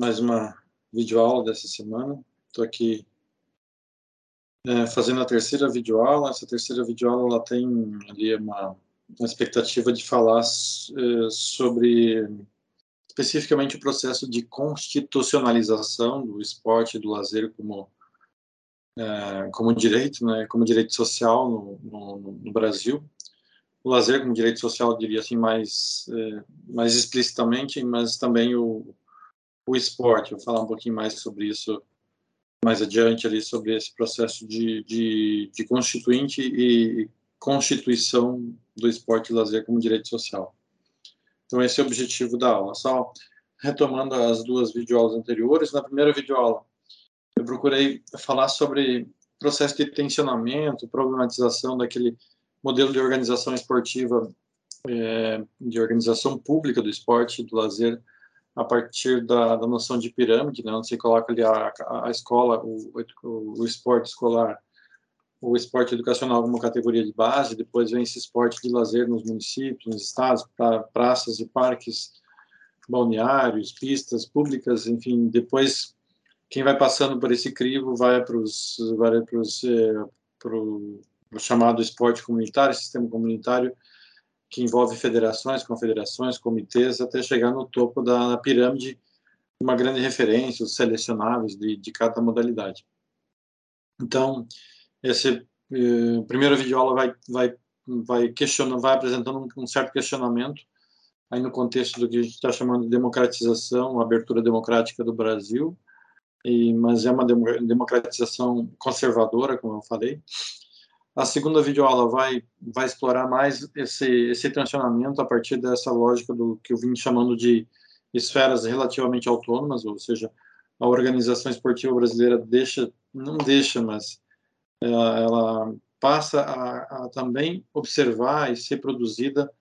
mais uma videoaula dessa semana. Estou aqui é, fazendo a terceira videoaula. Essa terceira videoaula ela tem ali uma, uma expectativa de falar é, sobre especificamente o processo de constitucionalização do esporte e do lazer como é, como direito, né, como direito social no, no, no Brasil o lazer como direito social, diria assim, mais, é, mais explicitamente, mas também o, o esporte. Vou falar um pouquinho mais sobre isso mais adiante ali, sobre esse processo de, de, de constituinte e constituição do esporte e lazer como direito social. Então, esse é o objetivo da aula. Só retomando as duas videoaulas anteriores, na primeira videoaula eu procurei falar sobre processo de tensionamento, problematização daquele modelo de organização esportiva, é, de organização pública do esporte, do lazer, a partir da, da noção de pirâmide, né, onde você coloca ali a, a escola, o, o, o esporte escolar, o esporte educacional como categoria de base, depois vem esse esporte de lazer nos municípios, nos estados, pra, praças e parques, balneários, pistas públicas, enfim, depois quem vai passando por esse crivo vai para os vai para pro, o chamado esporte comunitário, sistema comunitário, que envolve federações, confederações, comitês, até chegar no topo da pirâmide, uma grande referência, os selecionáveis de, de cada modalidade. Então, esse eh, primeiro vídeo aula vai vai vai questionando, vai apresentando um, um, certo questionamento aí no contexto do que a gente está chamando de democratização, abertura democrática do Brasil, e, mas é uma democratização conservadora, como eu falei, a segunda videoaula vai, vai explorar mais esse, esse tensionamento a partir dessa lógica do que eu vim chamando de esferas relativamente autônomas, ou seja, a organização esportiva brasileira deixa, não deixa, mas ela, ela passa a, a, também observar e ser produzida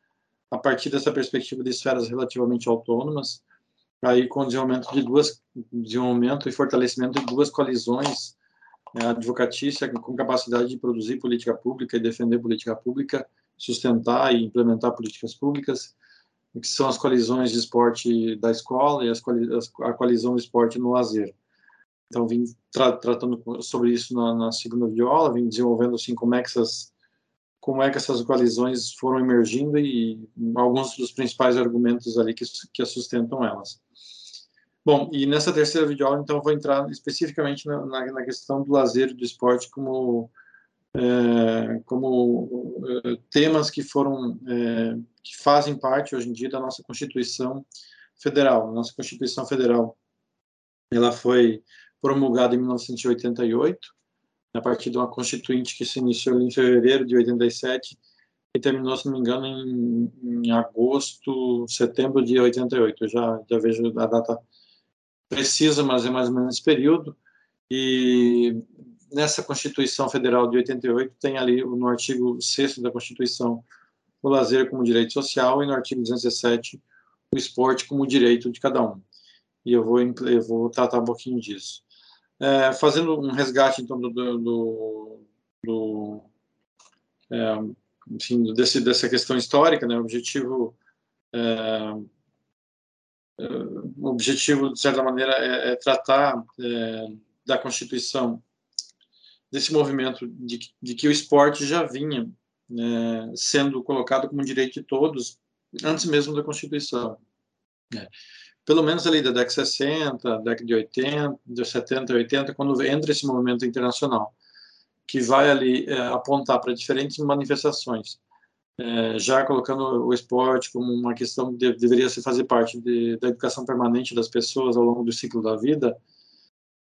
a partir dessa perspectiva de esferas relativamente autônomas, aí com desenvolvimento de duas, desenvolvimento e fortalecimento de duas coalizões é, advocatícia com capacidade de produzir política pública e defender política pública, sustentar e implementar políticas públicas, que são as coalizões de esporte da escola e as, a coalizão do esporte no lazer. Então, vim tra tratando sobre isso na, na segunda videoaula, vim desenvolvendo assim como é que essas como é que essas coalizões foram emergindo e alguns dos principais argumentos ali que, que sustentam elas. Bom, e nessa terceira videoaula, então, vou entrar especificamente na, na, na questão do lazer e do esporte como, é, como é, temas que foram, é, que fazem parte, hoje em dia, da nossa Constituição Federal. Nossa Constituição Federal, ela foi promulgada em 1988, a partir de uma constituinte que se iniciou em fevereiro de 87 e terminou, se não me engano, em, em agosto, setembro de 88. Eu já, já vejo a data precisa, mas é mais ou menos esse período. E nessa Constituição Federal de 88 tem ali no artigo 6 da Constituição o lazer como direito social e no artigo 217 o esporte como direito de cada um. E eu vou, eu vou tratar um pouquinho disso. É, fazendo um resgate, então, do, do, do é, enfim, desse, dessa questão histórica, né, o objetivo é, o objetivo, de certa maneira, é, é tratar é, da Constituição, desse movimento de, de, que o esporte já vinha né, sendo colocado como direito de todos antes mesmo da Constituição. Né. Pelo menos ali da década de 60, década de 80, de 70 e 80, quando entra esse movimento internacional, que vai ali é, apontar para diferentes manifestações é, já colocando o esporte como uma questão que deveria se fazer parte de, da educação permanente das pessoas ao longo do ciclo da vida,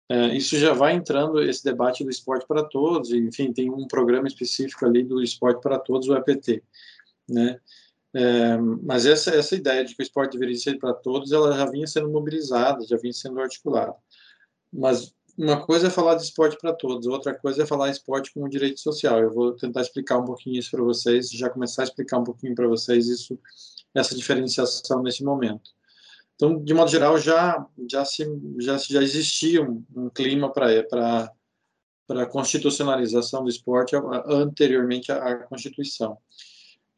é, isso já vai entrando esse debate do esporte para todos, enfim, tem um programa específico ali do esporte para todos, o EPT, né? É, mas essa, essa ideia de que o esporte deveria ser para todos, ela já vinha sendo mobilizada, já vinha sendo articulada. Mas uma coisa é falar de esporte para todos, outra coisa é falar esporte como direito social. Eu vou tentar explicar um pouquinho isso para vocês, já começar a explicar um pouquinho para vocês isso, essa diferenciação nesse momento. Então, de modo geral, já já se já já existia um, um clima para para para a constitucionalização do esporte anteriormente à, à Constituição.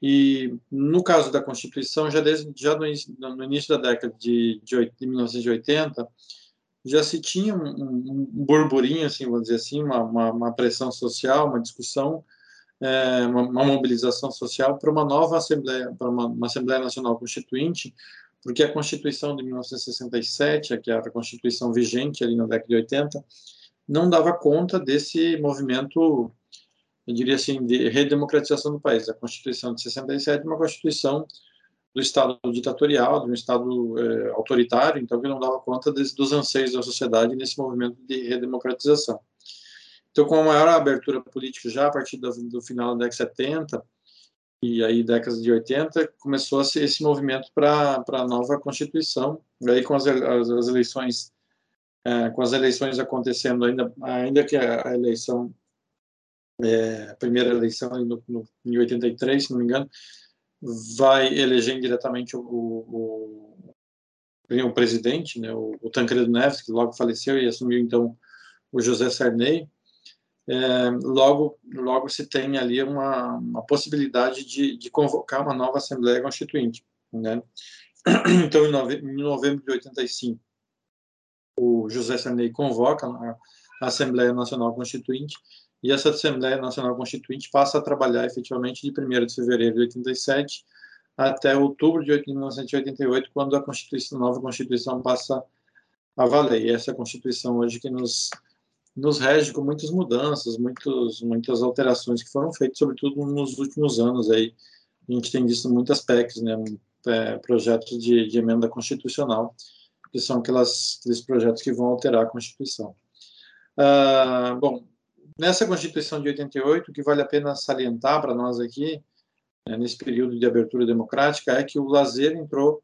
E no caso da Constituição, já desde já no, no início da década de, de, de 1980 já se tinha um, um, burburinho, assim, vamos dizer assim, uma, uma, uma pressão social, uma discussão, é, uma, uma, mobilização social para uma nova Assembleia, para uma, uma, Assembleia Nacional Constituinte, porque a Constituição de 1967, que era a Constituição vigente ali na década de 80, não dava conta desse movimento, eu diria assim, de redemocratização do país. A Constituição de 67 é uma Constituição do Estado ditatorial, de um Estado é, autoritário, então que não dava conta desse, dos anseios da sociedade nesse movimento de redemocratização. Então, com a maior abertura política já a partir do, do final da década de 70 e aí décadas de 80, começou esse movimento para a nova Constituição, aí com as, as, as eleições é, com as eleições acontecendo ainda ainda que a, a eleição é, a primeira eleição no, no, em 83, se não me engano, vai eleger indiretamente o, o, o presidente, né, o, o, Tancredo Neves, que logo faleceu e assumiu então o José Sarney. É, logo, logo se tem ali uma, uma possibilidade de, de convocar uma nova Assembleia Constituinte. Né? Então, em, nove, em novembro de 85, o José Sarney convoca a Assembleia Nacional Constituinte e essa Assembleia Nacional Constituinte passa a trabalhar efetivamente de 1 de fevereiro de 87 até outubro de 1988, quando a Constituição, nova Constituição passa a valer. E essa Constituição hoje que nos nos rege com muitas mudanças, muitos, muitas alterações que foram feitas, sobretudo nos últimos anos. Aí a gente tem visto muitas PECs, né, é, projetos de, de, emenda constitucional, que são aquelas, aqueles projetos que vão alterar a Constituição. Ah, bom, Nessa Constituição de 88, o que vale a pena salientar para nós aqui, né, nesse período de abertura democrática, é que o lazer entrou,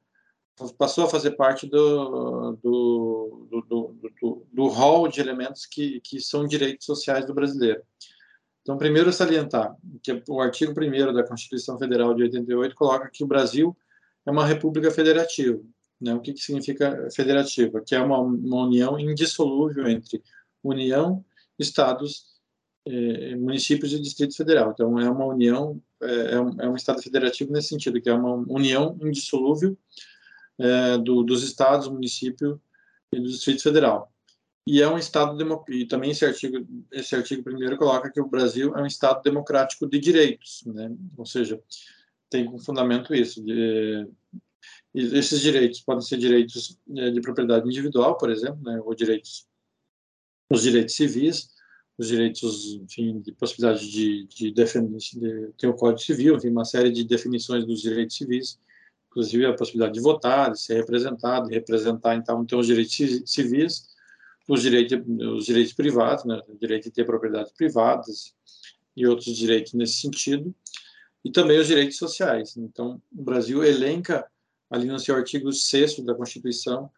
passou a fazer parte do, do, do, do, do hall de elementos que, que são direitos sociais do brasileiro. Então, primeiro salientar que o artigo 1 da Constituição Federal de 88 coloca que o Brasil é uma república federativa. Né? O que, que significa federativa? Que é uma, uma união indissolúvel entre União, Estados é, municípios e Distrito Federal. Então, é uma união, é, é, um, é, um, Estado federativo nesse sentido, que é uma união indissolúvel é, do, dos estados, município e do Distrito Federal. E é um Estado e também esse artigo, esse artigo primeiro coloca que o Brasil é um Estado democrático de direitos, né? Ou seja, tem como fundamento isso. De, esses direitos podem ser direitos é, de propriedade individual, por exemplo, né? Ou direitos, os direitos civis, os direitos, enfim, de possibilidade de, de defender, de, tem o Código Civil, tem uma série de definições dos direitos civis, inclusive a possibilidade de votar, de ser representado, de representar, então, tem os direitos civis, os direitos, os direitos privados, né, o direito de ter propriedades privadas e outros direitos nesse sentido, e também os direitos sociais. Então, o Brasil elenca ali no seu artigo 6 da Constituição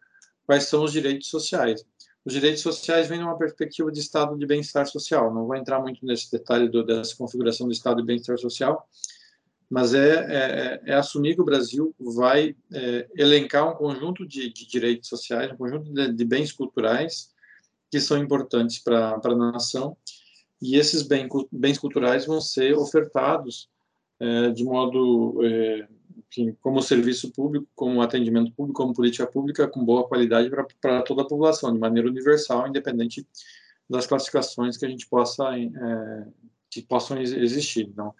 quais são os direitos sociais os direitos sociais vêm numa perspectiva de estado de bem-estar social. Não vou entrar muito nesse detalhe do, dessa configuração do estado de bem-estar social, mas é, é, é, assumir que o Brasil vai é, elencar um conjunto de, de, direitos sociais, um conjunto de, de bens culturais que são importantes para a nação, e esses bem, bens culturais vão ser ofertados é, de modo é, enfim, como serviço público, como atendimento público, como política pública com boa qualidade para toda a população, de maneira universal, independente das classificações que a gente possa é, que possam existir. Então,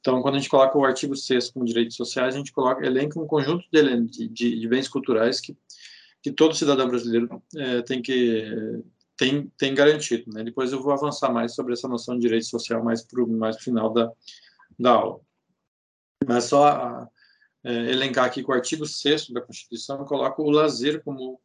então, quando a gente coloca o artigo 6 como direitos sociais, a gente coloca elenca um conjunto de, de, de bens culturais que que todo cidadão brasileiro é, tem que tem, tem garantido. Né? Depois eu vou avançar mais sobre essa noção de direito social mais para o mais final da, da aula. Mas só a, elencar aqui que o artigo 6 da Constituição coloca o lazer como,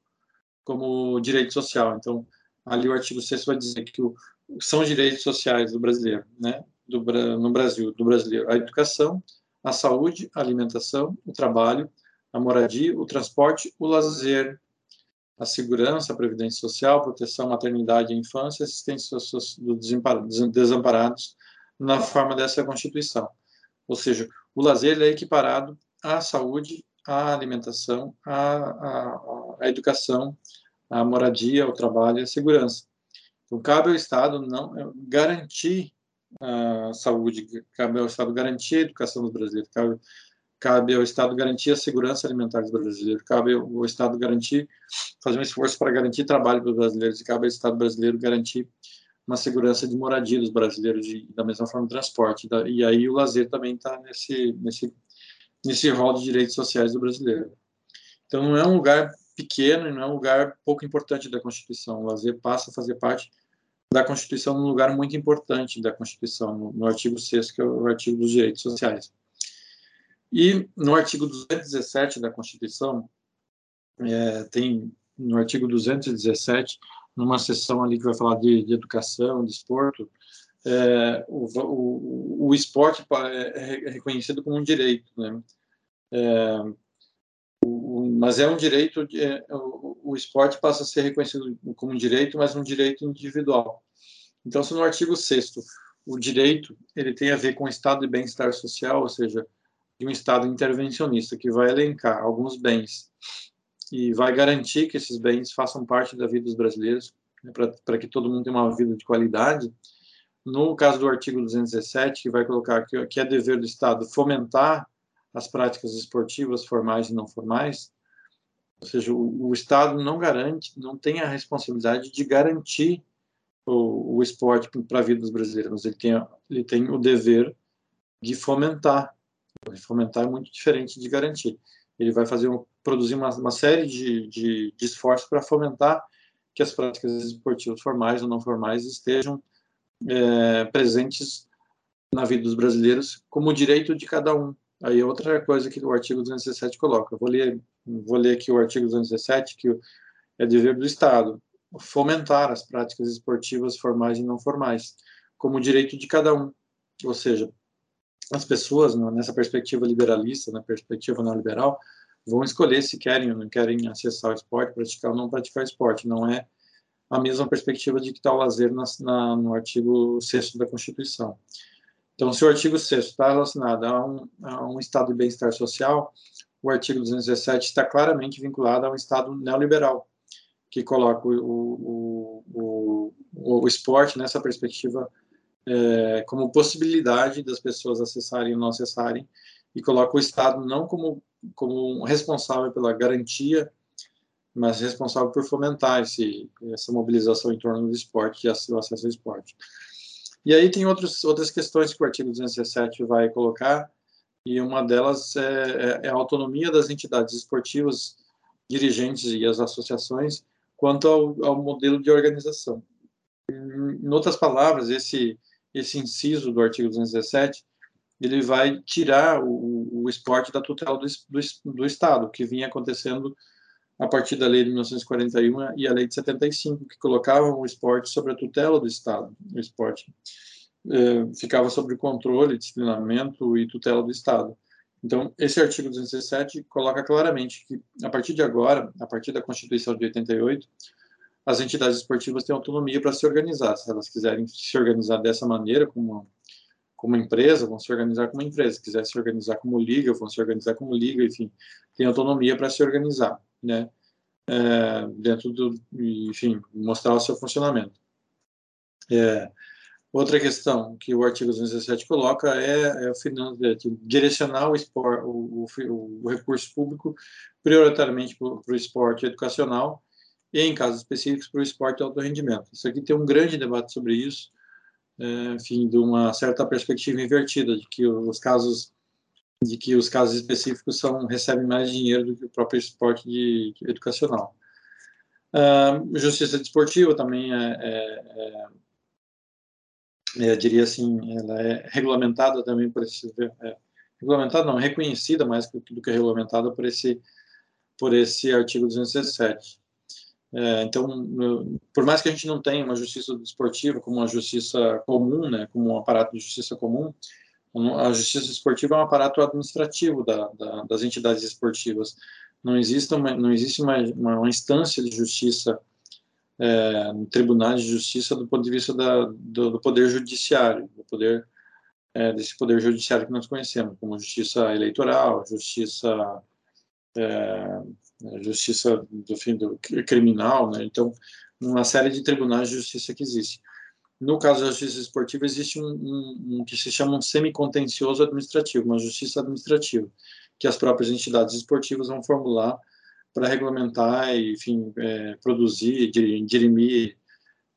como direito social. Então, ali o artigo 6 vai dizer que o, são os direitos sociais do brasileiro, né? Do, no Brasil, do brasileiro, a educação, a saúde, a alimentação, o trabalho, a moradia, o transporte, o lazer, a segurança, a previdência social, proteção, maternidade e infância, assistência dos desamparados na forma dessa Constituição. Ou seja, o lazer é equiparado à saúde, à alimentação, à, à, à educação, à moradia, ao trabalho e à segurança. Então, cabe ao Estado não é, garantir a saúde, cabe ao Estado garantir a educação dos brasileiros, cabe cabe ao Estado garantir a segurança alimentar dos brasileiros, cabe ao Estado garantir, fazer um esforço para garantir trabalho para os brasileiros, e cabe ao Estado brasileiro garantir uma segurança de moradia dos brasileiros, de, da mesma forma transporte. Da, e aí o lazer também está nesse, nesse, nesse rol de direitos sociais do brasileiro. Então não é um lugar pequeno e não é um lugar pouco importante da Constituição. O lazer passa a fazer parte da Constituição num lugar muito importante da Constituição, no, no artigo 6 que é o artigo dos direitos sociais. E no artigo 217 da Constituição, é, tem no artigo 217, numa seção ali que vai falar de, de educação, de esporto, é, o, o, o, esporte é, é reconhecido como um direito, né? É, mas é um direito, é, o, o esporte passa a ser reconhecido como um direito, mas um direito individual. Então, se no artigo 6 o direito ele tem a ver com o estado de bem-estar social, ou seja, de um Estado intervencionista que vai elencar alguns bens e vai garantir que esses bens façam parte da vida dos brasileiros, né, para que todo mundo tenha uma vida de qualidade. No caso do artigo 217, que vai colocar que, que é dever do Estado fomentar as práticas esportivas formais e não formais, ou seja, o, o Estado não garante, não tem a responsabilidade de garantir o, o esporte para a vida dos brasileiros, ele tem, ele tem o dever de fomentar Fomentar é muito diferente de garantir. Ele vai fazer um, produzir uma, uma série de, de, de esforços para fomentar que as práticas esportivas formais ou não formais estejam é, presentes na vida dos brasileiros como direito de cada um. Aí outra coisa que o artigo 217 coloca. Vou ler, vou ler aqui o artigo 217, que é dever do Estado fomentar as práticas esportivas formais e não formais como direito de cada um. Ou seja, as pessoas, nessa perspectiva liberalista, na perspectiva neoliberal, vão escolher se querem ou não querem acessar o esporte, praticar ou não praticar esporte. Não é a mesma perspectiva de que está o lazer na, na, no artigo 6 da Constituição. Então, se o artigo 6 está relacionado a um, a um estado de bem-estar social, o artigo 217 está claramente vinculado a um estado neoliberal, que coloca o, o, o, o, esporte nessa perspectiva é, como possibilidade das pessoas acessarem ou não acessarem, e coloca o Estado não como, como responsável pela garantia, mas responsável por fomentar esse, essa mobilização em torno do esporte e o acesso ao esporte. E aí tem outros, outras questões que o artigo 217 vai colocar, e uma delas é, é, é a autonomia das entidades esportivas, dirigentes e as associações, quanto ao, ao modelo de organização. Em outras palavras, esse esse inciso do artigo 217, ele vai tirar o, o esporte da tutela do, do, do Estado, que vinha acontecendo a partir da lei de 1941 e a lei de 75, que colocavam o esporte sobre a tutela do Estado. O esporte eh, ficava sob controle, disciplinamento e tutela do Estado. Então, esse artigo 217 coloca claramente que, a partir de agora, a partir da Constituição de 88, as entidades esportivas têm autonomia para se organizar. Se elas quiserem se organizar dessa maneira, como, como empresa, vão se organizar como empresa. Se quiser se organizar como liga, vão se organizar como liga, enfim, tem autonomia para se organizar, né? É, dentro do, enfim, mostrar o seu funcionamento. É, outra questão que o artigo 217 coloca é, é, é direcionar o, espor, o, o, o recurso público prioritariamente para o esporte educacional e, em casos específicos, para o esporte de alto rendimento. Isso aqui tem um grande debate sobre isso, é, enfim, de uma certa perspectiva invertida, de que os casos de que os casos específicos são recebem mais dinheiro do que o próprio esporte de, de educacional. Uh, justiça desportiva também é, é, é, é, diria assim, ela é regulamentada também por esse, é, regulamentada não, reconhecida mais do que regulamentada por esse, por esse artigo 217. É, então, por mais que a gente não tenha uma justiça desportiva como uma justiça comum, né, como um aparato de justiça comum, a justiça esportiva é um aparato administrativo da, da, das entidades esportivas. Não existe uma, não existe uma, uma, instância de justiça é, no tribunal de justiça do ponto de vista da, do, do poder judiciário, do poder é, desse poder judiciário que nós conhecemos, como justiça eleitoral, justiça é, justiça do fim do criminal, né? Então, uma série de tribunais de justiça que existe. No caso da justiça esportiva, existe um, um, um que se chama um semicontencioso administrativo, uma justiça administrativa. que as próprias entidades esportivas vão formular para regulamentar enfim, é, produzir, dirimir,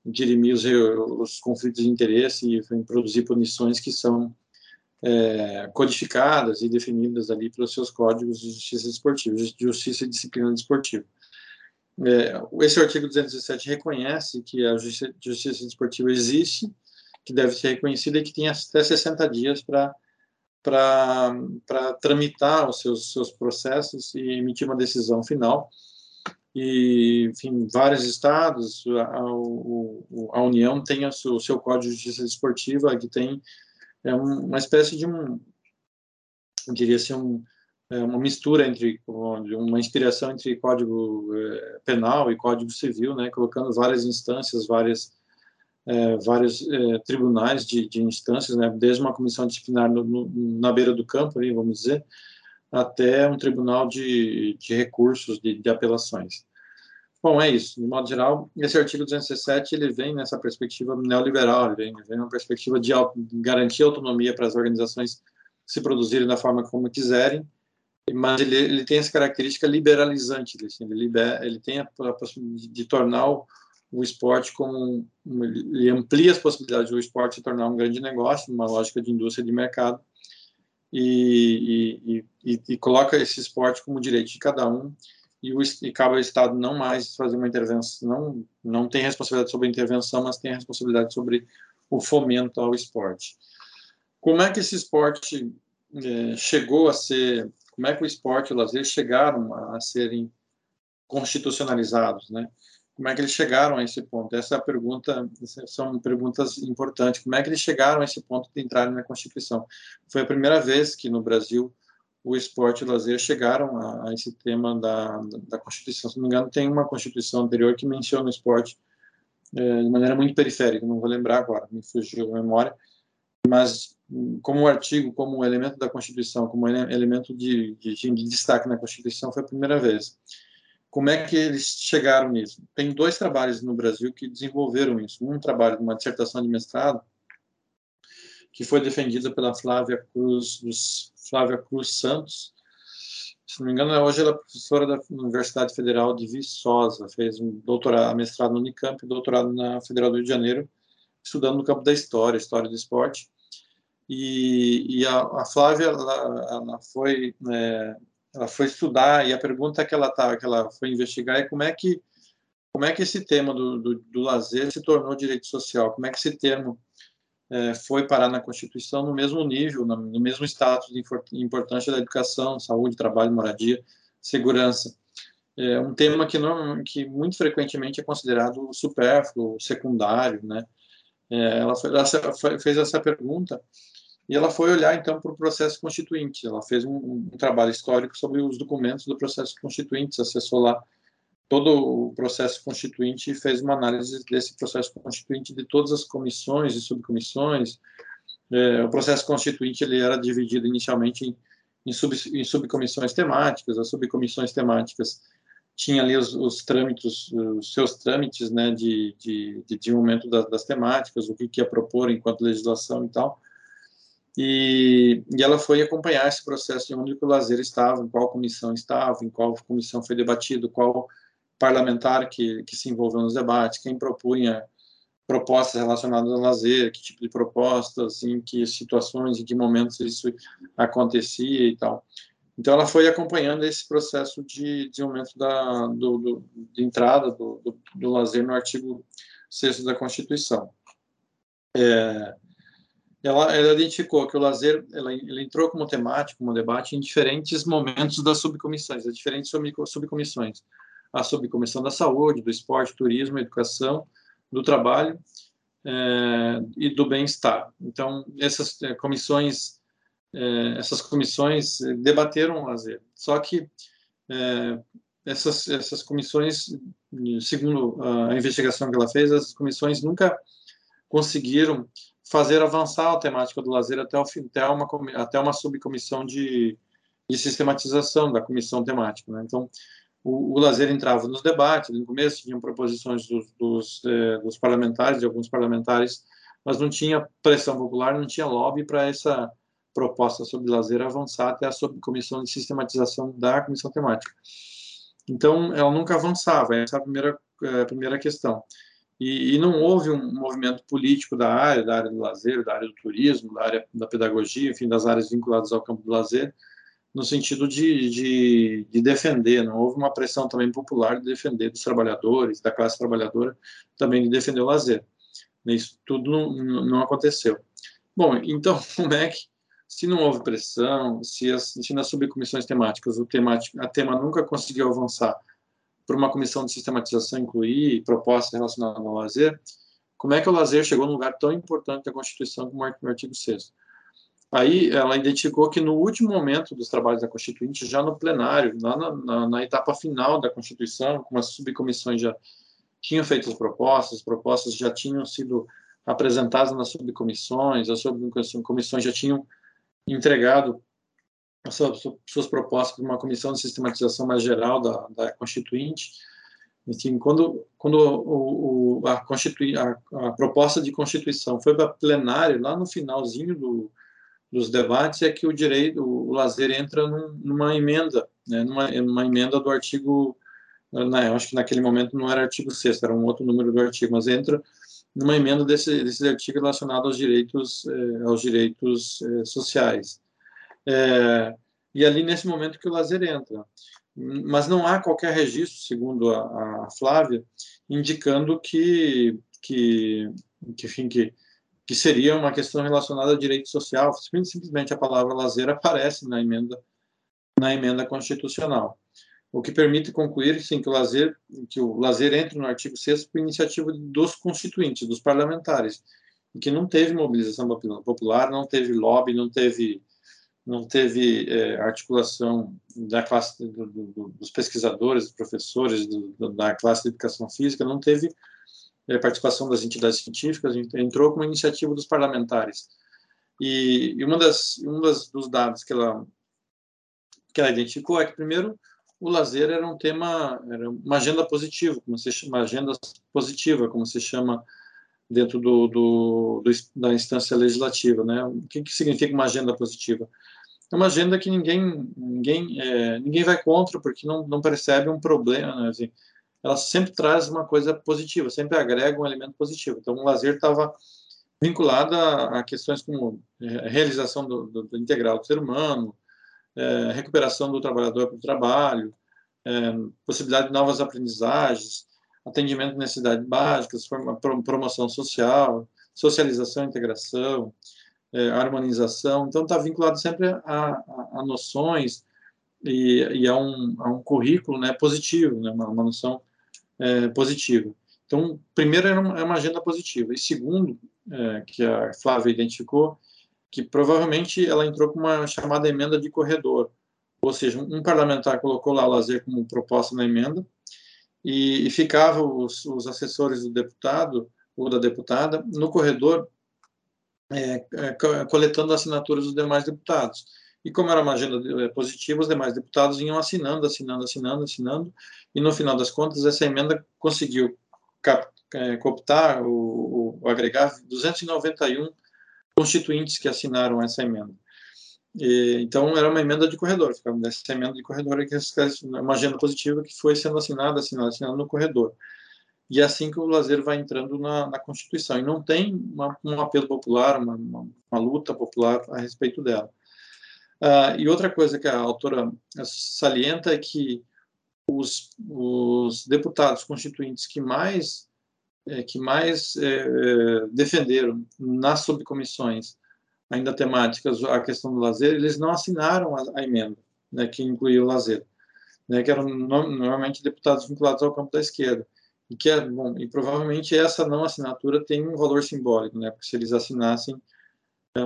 dirimir os, os, conflitos de interesse e enfim, produzir punições que são é, codificadas e definidas ali pelos seus códigos de justiça esportiva, justiça e disciplina desportiva. É, esse artigo 217 reconhece que a justiça, justiça desportiva existe, que deve ser reconhecida e que tem até 60 dias para para tramitar os seus, seus processos e emitir uma decisão final. E, enfim, vários estados, a, a, a União tem o seu, o seu Código de Justiça Desportiva, que tem é uma espécie de um, eu diria assim, um, uma mistura entre, uma inspiração entre Código é, Penal e Código Civil, né, colocando várias instâncias, várias é, vários é, tribunais de, de, instâncias, né, desde uma comissão disciplinar no, no, na beira do campo, ali, vamos dizer, até um tribunal de, de recursos, de, de, apelações. Bom, é isso. De modo geral, esse artigo 217 ele vem nessa perspectiva neoliberal, ele vem, vem perspectiva de garantir autonomia para as organizações se produzirem da forma como quiserem, mas ele, ele tem essa característica liberalizante, ele, libera, ele tem a, a possibilidade de, tornar o, o esporte como um, ele amplia as possibilidades do esporte se tornar um grande negócio, uma lógica de indústria de mercado, e, e, e, e coloca esse esporte como direito de cada um, e, o, e cabe ao Estado não mais fazer uma intervenção, não, não tem responsabilidade sobre a intervenção, mas tem responsabilidade sobre o fomento ao esporte. Como é que esse esporte é, chegou a ser, como é que o esporte e o lazer chegaram a, serem constitucionalizados, né? como é que eles chegaram a esse ponto? Essa é a pergunta, são perguntas importantes. Como é que eles chegaram a esse ponto de entrarem na Constituição? Foi a primeira vez que no Brasil o esporte e o lazer chegaram a, a esse tema da, da, Constituição. Se não me engano, tem uma Constituição anterior que menciona o esporte é, de maneira muito periférica, não vou lembrar agora, me fugiu a memória, mas como artigo, como elemento da Constituição, como elemento de, de, de destaque na Constituição, foi a primeira vez. Como é que eles chegaram nisso? Tem dois trabalhos no Brasil que desenvolveram isso. Um trabalho, uma dissertação de mestrado, que foi defendida pela Flávia Cruz, Flávia Cruz Santos. Se não me engano, hoje ela é professora da Universidade Federal de Viçosa, fez um doutorado, mestrado no Unicamp doutorado na Federal do Rio de Janeiro, estudando no campo da história, história do esporte. E, e a, a, Flávia, ela, ela foi é, ela foi estudar e a pergunta que ela tá, que ela foi investigar é como é que como é que esse tema do, do, do lazer se tornou direito social? Como é que esse termo é, foi parar na Constituição no mesmo nível, no, no mesmo status de importância da educação, saúde, trabalho, moradia, segurança? É um tema que, não, que muito frequentemente é considerado supérfluo, secundário, né? É, ela, foi, ela fez essa pergunta e ela foi olhar, então, para o processo constituinte. Ela fez um, um, trabalho histórico sobre os documentos do processo constituinte, acessou lá todo o processo constituinte e fez uma análise desse processo constituinte de todas as comissões e subcomissões. É, o processo constituinte ele era dividido inicialmente em, em, sub, em subcomissões temáticas. As subcomissões temáticas tinham ali os, os trâmites, os seus trâmites né, de, de, de desenvolvimento das, das temáticas, o que, que ia propor enquanto legislação e tal. E, e, ela foi acompanhar esse processo de onde o lazer estava, em qual comissão estava, em qual comissão foi debatido, qual parlamentar que, que se envolveu nos debates, quem propunha propostas relacionadas ao lazer, que tipo de propostas, em que situações, em que momentos isso acontecia e tal. Então, ela foi acompanhando esse processo de desenvolvimento da, do, do, de entrada do, do, do lazer no artigo 6 da Constituição. É, ela, ela identificou que o lazer ela, ele entrou como temático, como debate em diferentes momentos das subcomissões, as diferentes subcomissões. A subcomissão da saúde, do esporte, turismo, educação, do trabalho é, e do bem-estar. Então, essas é, comissões, é, essas comissões debateram o lazer. Só que essas, essas comissões, segundo a investigação que ela fez, essas comissões nunca conseguiram fazer avançar a temática do lazer até, o, até, uma, até uma subcomissão de, de sistematização da comissão temática. Né? Então, o, o, lazer entrava nos debates, no começo tinham proposições dos, dos, dos, parlamentares, de alguns parlamentares, mas não tinha pressão popular, não tinha lobby para essa proposta sobre lazer avançar até a subcomissão de sistematização da comissão temática. Então, ela nunca avançava, essa é a primeira, é, a primeira questão. E, e, não houve um movimento político da área, da área do lazer, da área do turismo, da área da pedagogia, enfim, das áreas vinculadas ao campo do lazer, no sentido de, de, de, defender, não houve uma pressão também popular de defender dos trabalhadores, da classe trabalhadora, também de defender o lazer. Isso tudo não, não aconteceu. Bom, então, como é que, se não houve pressão, se, as, se nas subcomissões temáticas o temático, a tema nunca conseguiu avançar por uma comissão de sistematização incluir propostas relacionadas ao lazer, como é que o lazer chegou num lugar tão importante da Constituição como o artigo 6 Aí ela identificou que no último momento dos trabalhos da Constituinte, já no plenário, lá na, na, na etapa final da Constituição, como as subcomissões já tinham feito as propostas, as propostas já tinham sido apresentadas nas subcomissões, as subcomissões já tinham entregado as suas, suas propostas para uma comissão de sistematização mais geral da, da Constituinte. Enfim, quando, quando o, o, a, Constitui, a, a, proposta de Constituição foi para plenário, lá no finalzinho do, dos debates, é que o direito, o, lazer entra num, numa emenda, né, numa, numa emenda do artigo, eu acho que naquele momento não era artigo 6 era um outro número do artigo, mas entra numa emenda desse, desse artigo relacionado aos direitos, eh, aos direitos eh, sociais. É, e ali nesse momento que o lazer entra. Mas não há qualquer registro, segundo a, a Flávia, indicando que, que, que, enfim, que, que seria uma questão relacionada ao direito social. Simplesmente a palavra lazer aparece na emenda, na emenda constitucional o que permite concluir sim, que o lazer que o lazer entra no artigo 6 por iniciativa dos constituintes, dos parlamentares, que não teve mobilização popular, não teve lobby, não teve não teve é, articulação da classe do, do, dos pesquisadores, dos professores, do, da classe de educação física, não teve é, participação das entidades científicas, entrou com uma iniciativa dos parlamentares. E, e uma das um das, dos dados que ela que ela identificou é que primeiro o lazer era um tema, era uma agenda positiva, como se chama, uma agenda positiva, como se chama dentro do, do, do, da instância legislativa, né? O que, que significa uma agenda positiva? é uma agenda que ninguém ninguém é, ninguém vai contra porque não, não percebe um problema né? assim, ela sempre traz uma coisa positiva sempre agrega um elemento positivo então o lazer estava vinculado a, a, questões como realização do, do, do, integral do ser humano é, recuperação do trabalhador para o trabalho é, possibilidade de novas aprendizagens atendimento de necessidades básicas promoção social socialização integração é, harmonização. Então, está vinculado sempre a, a, a noções e, e, a, um, a um currículo né, positivo, né, uma, uma noção é, positiva. Então, primeiro é uma, é uma agenda positiva. E segundo, é, que a Flávia identificou, que provavelmente ela entrou com uma chamada emenda de corredor, ou seja, um parlamentar colocou lá o lazer como proposta na emenda e, e ficava os, os assessores do deputado ou da deputada no corredor é, é, coletando assinaturas dos demais deputados. E como era uma agenda é, positiva, os demais deputados iam assinando, assinando, assinando, assinando, e no final das contas essa emenda conseguiu cap, é, cooptar, agregar 291 constituintes que assinaram essa emenda. E, então era uma emenda de corredor, essa emenda de corredor que uma agenda positiva que foi sendo assinada, assinada, assinada no corredor e é assim que o lazer vai entrando na, na Constituição. E não tem uma, um apelo popular, uma, uma, uma, luta popular a respeito dela. Uh, e outra coisa que a autora salienta é que os, os deputados constituintes que mais, que mais é, defenderam nas subcomissões ainda temáticas a questão do lazer, eles não assinaram a, a emenda né, que incluía o lazer, né, que eram normalmente deputados vinculados ao campo da esquerda e que é bom e provavelmente essa não assinatura tem um valor simbólico, né? Porque se eles assinassem,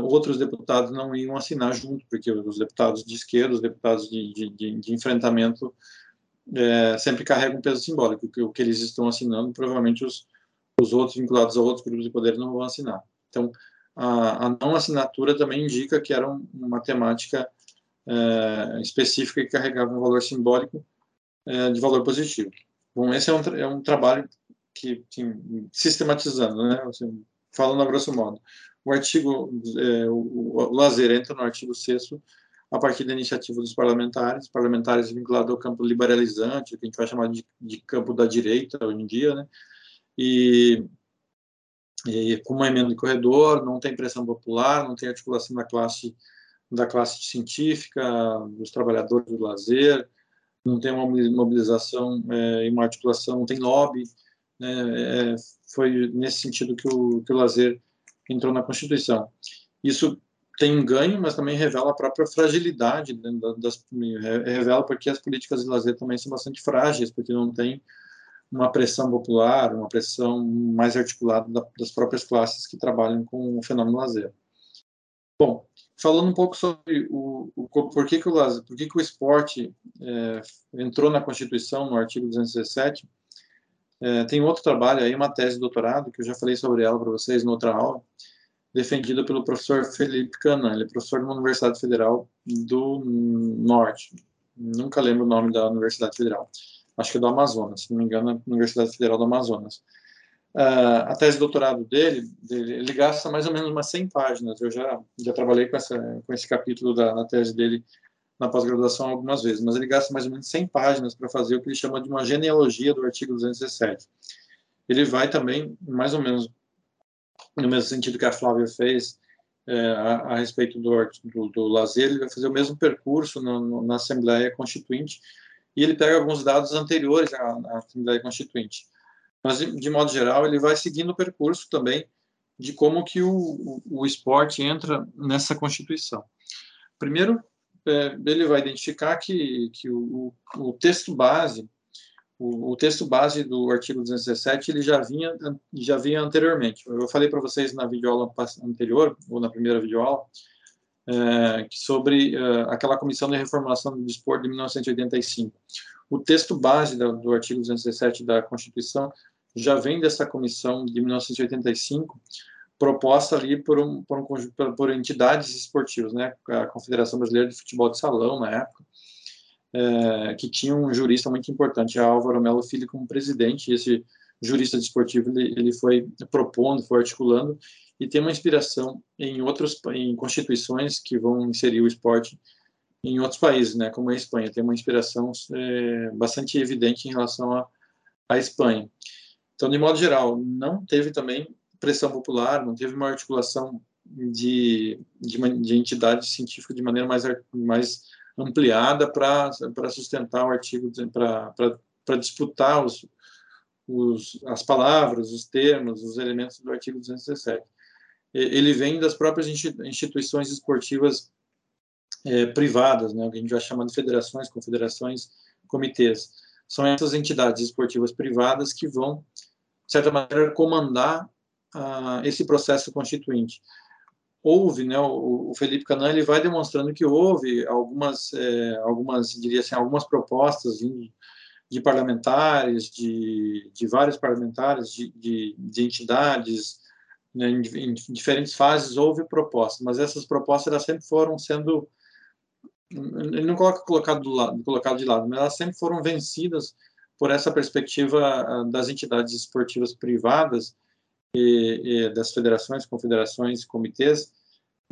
outros deputados não iam assinar junto, porque os deputados de esquerda, os deputados de, de, de enfrentamento é, sempre carregam um peso simbólico, que o que eles estão assinando, provavelmente os, os outros vinculados a outros grupos de poder não vão assinar. Então, a, a não assinatura também indica que era uma temática é, específica que carregava um valor simbólico é, de valor positivo. Bom, esse é um, é um trabalho que, sistematizando, né, assim, falando a grosso modo. o artigo, é, o, o, lazer entra no artigo 6 a partir da iniciativa dos parlamentares, parlamentares vinculados ao campo liberalizante, que a gente vai chamar de, de campo da direita hoje em dia, né? E, e com uma emenda de corredor, não tem pressão popular, não tem articulação da classe da classe científica, dos trabalhadores do lazer, não tem uma mobilização é, e uma articulação, não tem lobby. Né? É, foi nesse sentido que o, que o lazer entrou na Constituição. Isso tem um ganho, mas também revela a própria fragilidade das, revela porque as políticas de lazer também são bastante frágeis, porque não tem uma pressão popular, uma pressão mais articulada das próprias classes que trabalham com o fenômeno lazer. Bom, falando um pouco sobre o, o por que que o lazer, por que que o esporte é, entrou na Constituição no artigo 217, é, tem outro trabalho aí, uma tese de doutorado que eu já falei sobre ela para vocês na outra aula, defendida pelo professor Felipe Canan, ele é professor uma Universidade Federal do Norte, nunca lembro o nome da Universidade Federal, acho que é do Amazonas, se não me engano, é a Universidade Federal do Amazonas. Uh, a tese de doutorado dele, dele, ele gasta mais ou menos umas 100 páginas. Eu já, já trabalhei com, essa, com esse capítulo da, na tese dele na pós-graduação algumas vezes, mas ele gasta mais ou menos 100 páginas para fazer o que ele chama de uma genealogia do artigo 217. Ele vai também, mais ou menos, no mesmo sentido que a Flávia fez é, a, a, respeito do, do, do, lazer, ele vai fazer o mesmo percurso no, na Assembleia Constituinte e ele pega alguns dados anteriores à, à Assembleia Constituinte mas de, de, modo geral ele vai seguindo o percurso também de como que o, o, o esporte entra nessa constituição. Primeiro, é, ele vai identificar que, que o, o texto base, o, texto base do artigo 217 ele já vinha já vinha anteriormente. Eu falei para vocês na videoaula anterior ou na primeira videoaula é, sobre é, aquela comissão de reformulação do desporto de 1985. O texto base do, do artigo 217 da Constituição já vem dessa comissão de 1985, proposta ali por, um, por, um, por entidades esportivas, né? A Confederação Brasileira de Futebol de Salão, na época, é, que tinha um jurista muito importante, Álvaro Melo Filho, como presidente. E esse jurista desportivo ele, ele foi propondo, foi articulando, e tem uma inspiração em outros em constituições que vão inserir o esporte em outros países, né, como a Espanha. Tem uma inspiração é, bastante evidente em relação à, Espanha. Então, de modo geral, não teve também pressão popular, não teve uma articulação de, de, de entidades científicas de maneira mais, mais ampliada para sustentar o artigo, para disputar os, os, as palavras, os termos, os elementos do artigo 217. Ele vem das próprias instituições esportivas é, privadas, né, que a gente vai chamar de federações, confederações, comitês são essas entidades esportivas privadas que vão, de certa maneira, comandar uh, esse processo constituinte. Houve, né, o, o Felipe Canan ele vai demonstrando que houve algumas, é, algumas, diria assim, algumas propostas de, de parlamentares, de, de vários parlamentares, de, de, de entidades, né, em, em, diferentes fases houve propostas, mas essas propostas elas sempre foram sendo ele não coloca colocado, do lado, colocado de lado, mas elas sempre foram vencidas por essa perspectiva ah, das entidades esportivas privadas e, e das federações, confederações, comitês,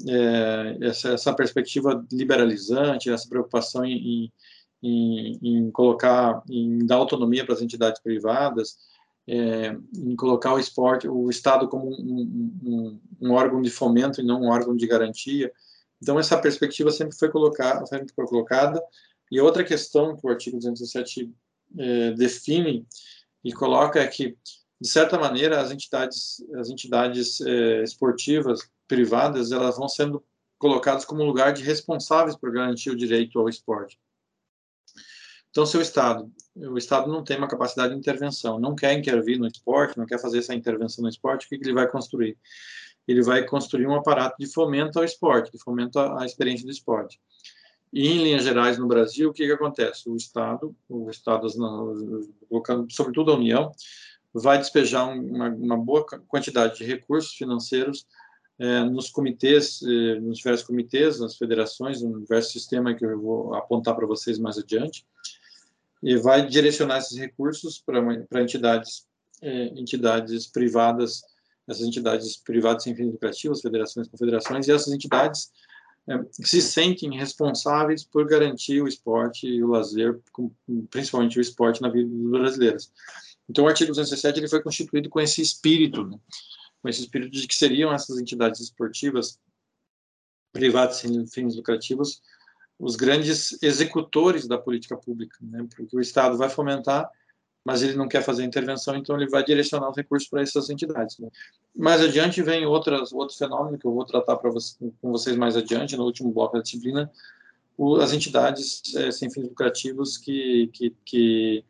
é, essa, essa, perspectiva liberalizante, essa preocupação em, em, em, colocar, em dar autonomia para as entidades privadas, é, em colocar o esporte, o Estado como um, um, um, órgão de fomento e não um órgão de garantia, então, essa perspectiva sempre foi colocada, sempre foi colocada. E outra questão que o artigo 217 é, define e coloca é que, de certa maneira, as entidades, as entidades é, esportivas privadas, elas vão sendo colocadas como lugar de responsáveis por garantir o direito ao esporte. Então, se o Estado, o Estado não tem uma capacidade de intervenção, não quer intervir no esporte, não quer fazer essa intervenção no esporte, o que, que ele vai construir? ele vai construir um aparato de fomento ao esporte, de fomento à, experiência do esporte. E, em linhas gerais, no Brasil, o que, que acontece? O Estado, o Estado, sobretudo a União, vai despejar uma, uma boa quantidade de recursos financeiros é, nos comitês, é, nos diversos comitês, nas federações, no diverso sistema que eu vou apontar para vocês mais adiante, e vai direcionar esses recursos para entidades, é, entidades privadas essas entidades privadas sem fins lucrativos, federações, confederações, e essas entidades é, se sentem responsáveis por garantir o esporte e o lazer, principalmente o esporte na vida dos brasileiros. Então, o artigo 207 ele foi constituído com esse espírito, né? com esse espírito de que seriam essas entidades esportivas privadas sem fins lucrativos os grandes executores da política pública, né? porque o Estado vai fomentar mas ele não quer fazer intervenção, então ele vai direcionar os recursos para essas entidades. Né? Mais adiante vem outras, outro fenômeno que eu vou tratar você, com vocês mais adiante, no último bloco da disciplina, o, as entidades é, sem fins lucrativos que, que, que,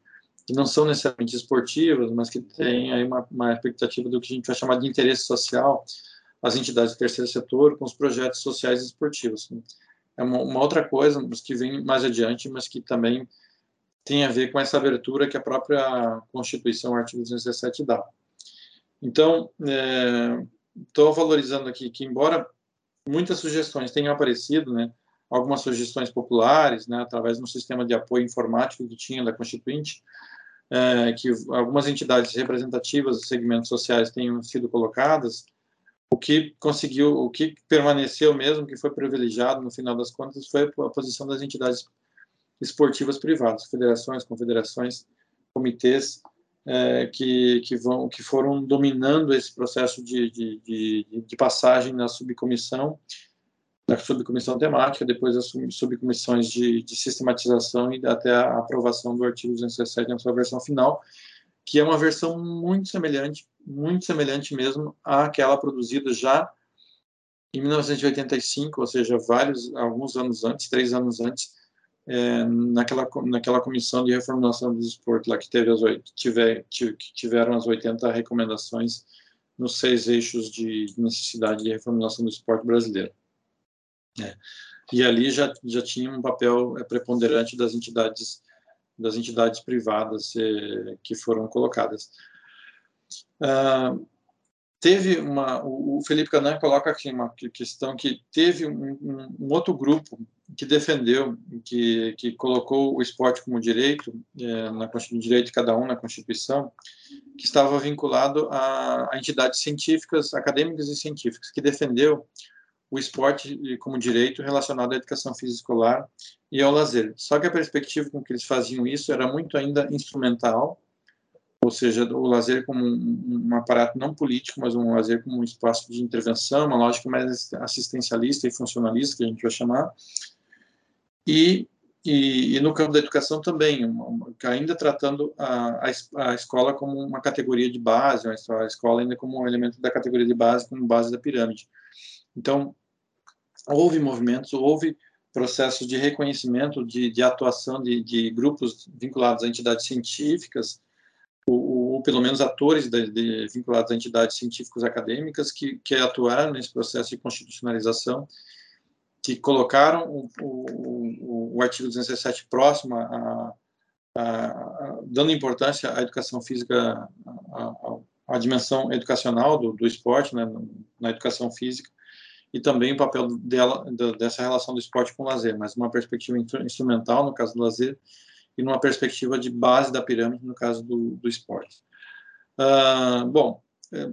que, não são necessariamente esportivas, mas que têm aí uma, uma expectativa do que a gente vai chamar de interesse social, as entidades do terceiro setor com os projetos sociais e esportivos. É uma, uma outra coisa, que vem mais adiante, mas que também tem a ver com essa abertura que a própria Constituição, artigo 217, dá. Então, estou é, valorizando aqui que, embora muitas sugestões tenham aparecido, né, algumas sugestões populares, né, através de um sistema de apoio informático que tinha da Constituinte, é, que algumas entidades representativas dos segmentos sociais tenham sido colocadas, o que conseguiu, o que permaneceu mesmo, que foi privilegiado no final das contas, foi a posição das entidades esportivas privadas, federações, confederações, comitês é, que, que, vão, que foram dominando esse processo de, de, de, de passagem na subcomissão, da subcomissão temática, depois das subcomissões de, de sistematização e até a aprovação do artigo 217 na sua versão final, que é uma versão muito semelhante, muito semelhante mesmo àquela produzida já em 1985, ou seja, vários, alguns anos antes, três anos antes, é, naquela, naquela comissão de reformulação do esporte lá que teve as tiver, que tiveram as 80 recomendações nos seis eixos de necessidade de reformulação do esporte brasileiro. É. E ali já, já tinha um papel é, preponderante das entidades das entidades privadas é, que foram colocadas. Ah, teve uma, o Felipe Canan coloca aqui uma questão que teve um, um, um outro grupo que defendeu, que, que colocou o esporte como direito, é, na direito de cada um na Constituição, que estava vinculado a, a, entidades científicas, acadêmicas e científicas, que defendeu o esporte como direito relacionado à educação física escolar e ao lazer. Só que a perspectiva com que eles faziam isso era muito ainda instrumental, ou seja, o lazer como um, um, aparato não político, mas um lazer como um espaço de intervenção, uma lógica mais assistencialista e funcionalista, que a gente vai chamar, e, e, e no campo da educação também, uma, ainda tratando a, a, escola como uma categoria de base, a escola ainda como um elemento da categoria de base, como base da pirâmide. Então, houve movimentos, houve processos de reconhecimento, de, de atuação de, de grupos vinculados a entidades científicas, ou, pelo menos atores de, de, vinculados a entidades científicas acadêmicas que, que atuaram nesse processo de constitucionalização, que colocaram o, o, o artigo 217 próximo a, a, a, dando importância à educação física, à dimensão educacional do, do esporte, né, na educação física, e também o papel dela, dessa relação do esporte com o lazer, mas uma perspectiva instrumental, no caso do lazer, e numa perspectiva de base da pirâmide, no caso do, do esporte. Uh, bom, é,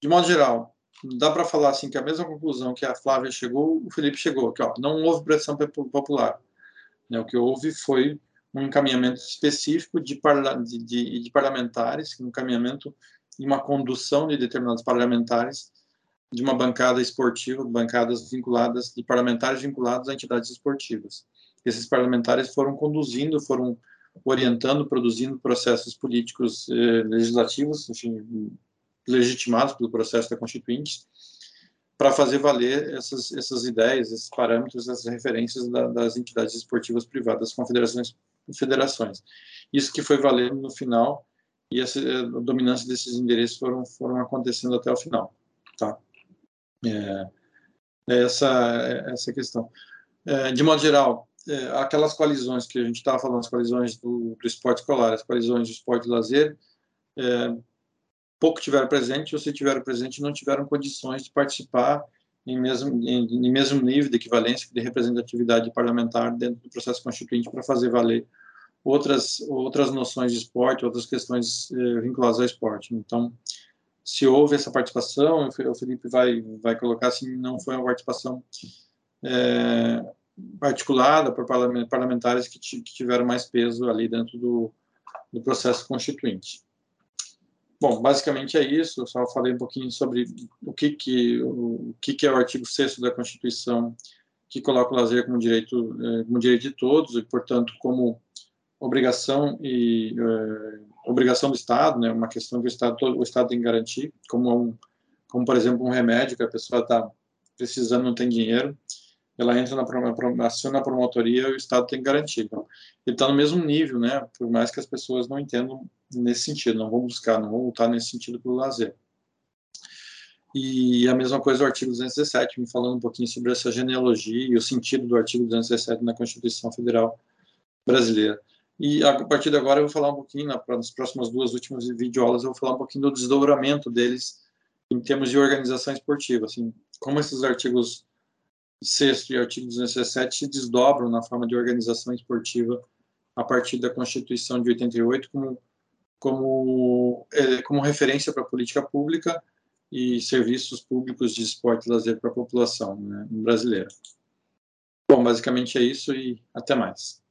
de modo geral, dá para falar assim que a mesma conclusão que a Flávia chegou, o Felipe chegou, que ó, não houve pressão popular. Né, o que houve foi um encaminhamento específico de, parla de, de, de parlamentares, um encaminhamento e uma condução de determinados parlamentares de uma bancada esportiva, bancadas vinculadas, de parlamentares vinculados a entidades esportivas esses parlamentares foram conduzindo, foram orientando, produzindo processos políticos eh, legislativos, enfim, legitimados pelo processo da Constituinte, para fazer valer essas, essas ideias, esses parâmetros, essas referências da, das entidades esportivas privadas, confederações federações. Isso que foi valendo no final, e essa, a dominância desses endereços foram, foram acontecendo até o final. Tá? É, essa, essa questão. É, de modo geral, é, aquelas coalizões que a gente estava falando, as coalizões do, do, esporte escolar, as coalizões do esporte lazer, é, pouco tiveram presente, ou se tiveram presente, não tiveram condições de participar em mesmo, em, em mesmo nível de equivalência, de representatividade parlamentar dentro do processo constituinte para fazer valer outras, outras noções de esporte, outras questões é, vinculadas ao esporte. Então, se houve essa participação, o Felipe vai, vai colocar assim, não foi uma participação é, articulada por parlamentares que, tiveram mais peso ali dentro do, do processo constituinte. Bom, basicamente é isso. Eu só falei um pouquinho sobre o que que o, que que é o artigo 6 da Constituição que coloca o lazer como direito é, como direito de todos e, portanto, como obrigação e é, obrigação do Estado, né? Uma questão que o Estado o Estado tem que garantir, como um, como por exemplo um remédio que a pessoa está precisando não tem dinheiro ela entra na aciona a promotoria, o Estado tem que garantir. Então, ele está no mesmo nível, né? Por mais que as pessoas não entendam nesse sentido, não vão buscar, não vão lutar nesse sentido pelo lazer. E a mesma coisa do artigo 217, me falando um pouquinho sobre essa genealogia e o sentido do artigo 217 na Constituição Federal Brasileira. E a partir de agora eu vou falar um pouquinho, nas próximas duas últimas videoaulas, eu vou falar um pouquinho do desdobramento deles em termos de organização esportiva, assim, como esses artigos sexto e artigo 217 se desdobram na forma de organização esportiva a partir da Constituição de 88 como como é, como referência para a política pública e serviços públicos de esporte e lazer para a população né, brasileira. Bom, basicamente é isso e até mais.